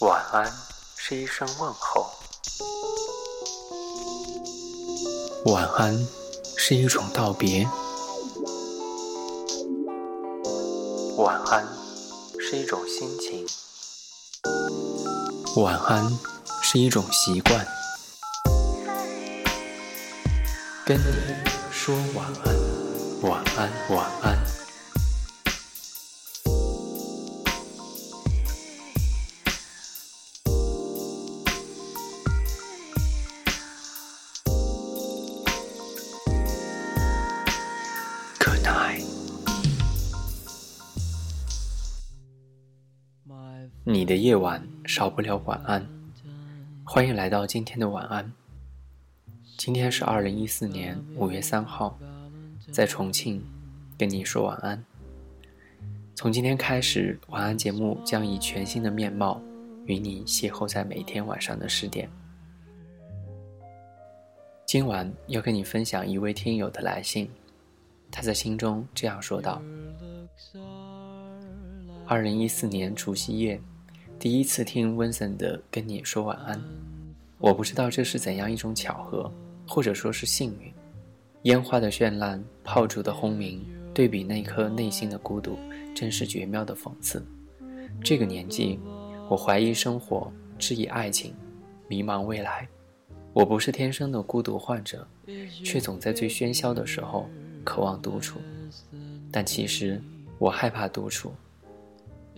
晚安是一声问候，晚安是一种道别，晚安是一种心情，晚安是一种习惯。跟你说晚安，晚安，晚安。你的夜晚少不了晚安，欢迎来到今天的晚安。今天是二零一四年五月三号，在重庆跟你说晚安。从今天开始，晚安节目将以全新的面貌与你邂逅在每天晚上的十点。今晚要跟你分享一位听友的来信，他在心中这样说道：“二零一四年除夕夜。”第一次听温森的跟你说晚安，我不知道这是怎样一种巧合，或者说是幸运。烟花的绚烂，炮竹的轰鸣，对比那颗内心的孤独，真是绝妙的讽刺。这个年纪，我怀疑生活，质疑爱情，迷茫未来。我不是天生的孤独患者，却总在最喧嚣的时候渴望独处。但其实，我害怕独处。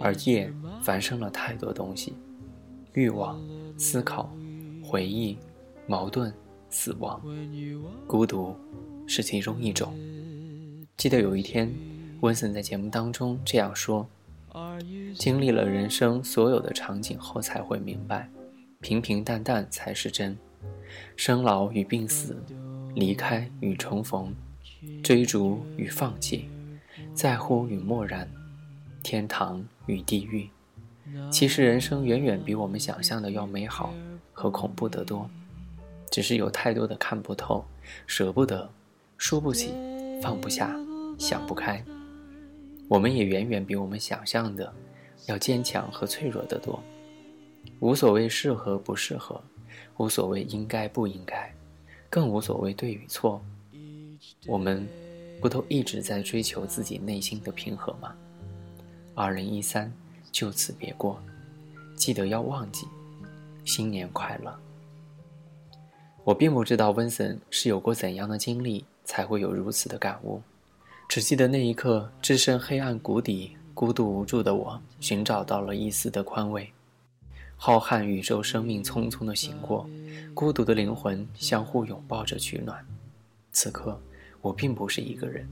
而夜繁生了太多东西，欲望、思考、回忆、矛盾、死亡、孤独，是其中一种。记得有一天，温森在节目当中这样说：“经历了人生所有的场景后，才会明白，平平淡淡才是真。生老与病死，离开与重逢，追逐与放弃，在乎与漠然。”天堂与地狱，其实人生远远比我们想象的要美好和恐怖得多，只是有太多的看不透、舍不得、输不起、放不下、想不开。我们也远远比我们想象的要坚强和脆弱得多。无所谓适合不适合，无所谓应该不应该，更无所谓对与错。我们不都一直在追求自己内心的平和吗？二零一三，就此别过，记得要忘记。新年快乐！我并不知道温森是有过怎样的经历，才会有如此的感悟。只记得那一刻，置身黑暗谷底、孤独无助的我，寻找到了一丝的宽慰。浩瀚宇宙，生命匆匆的行过，孤独的灵魂相互拥抱着取暖。此刻，我并不是一个人。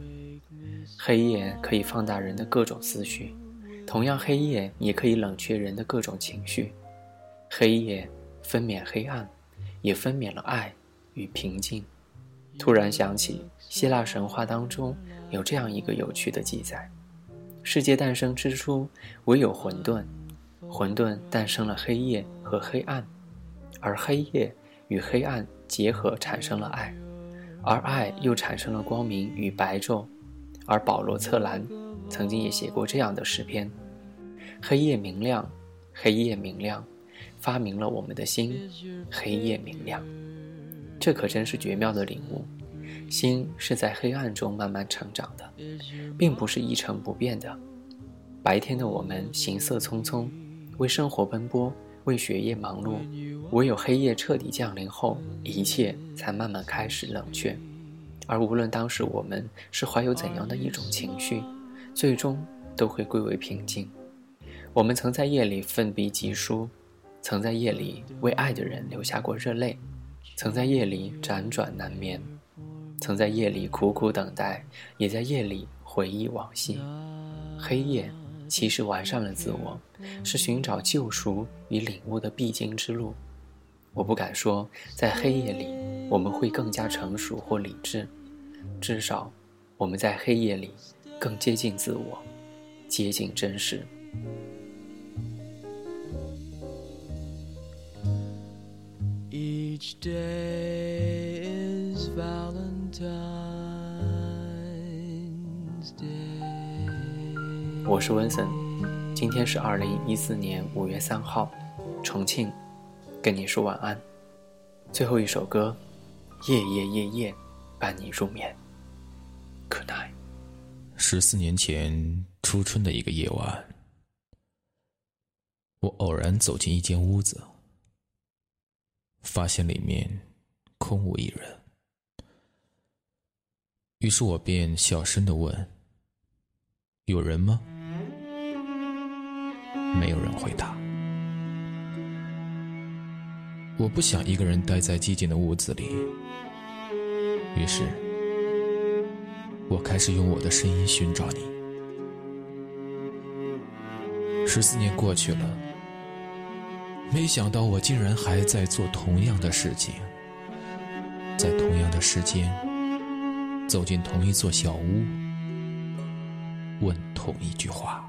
黑夜可以放大人的各种思绪。同样，黑夜也可以冷却人的各种情绪。黑夜分娩黑暗，也分娩了爱与平静。突然想起希腊神话当中有这样一个有趣的记载：世界诞生之初，唯有混沌，混沌诞生了黑夜和黑暗，而黑夜与黑暗结合产生了爱，而爱又产生了光明与白昼。而保罗·策兰。曾经也写过这样的诗篇：“黑夜明亮，黑夜明亮，发明了我们的心。黑夜明亮，这可真是绝妙的领悟。心是在黑暗中慢慢成长的，并不是一成不变的。白天的我们行色匆匆，为生活奔波，为学业忙碌，唯有黑夜彻底降临后，一切才慢慢开始冷却。而无论当时我们是怀有怎样的一种情绪。”最终都会归为平静。我们曾在夜里奋笔疾书，曾在夜里为爱的人流下过热泪，曾在夜里辗转难眠，曾在夜里苦苦等待，也在夜里回忆往昔。黑夜其实完善了自我，是寻找救赎与领悟的必经之路。我不敢说在黑夜里我们会更加成熟或理智，至少我们在黑夜里。更接近自我，接近真实。我是温森，今天是二零一四年五月三号，重庆，跟你说晚安。最后一首歌，夜夜夜夜，伴你入眠。Good night。十四年前初春的一个夜晚，我偶然走进一间屋子，发现里面空无一人。于是我便小声的问：“有人吗？”没有人回答。我不想一个人待在寂静的屋子里，于是，我开始用我的声音寻找你。十四年过去了，没想到我竟然还在做同样的事情，在同样的时间。走进同一座小屋，问同一句话。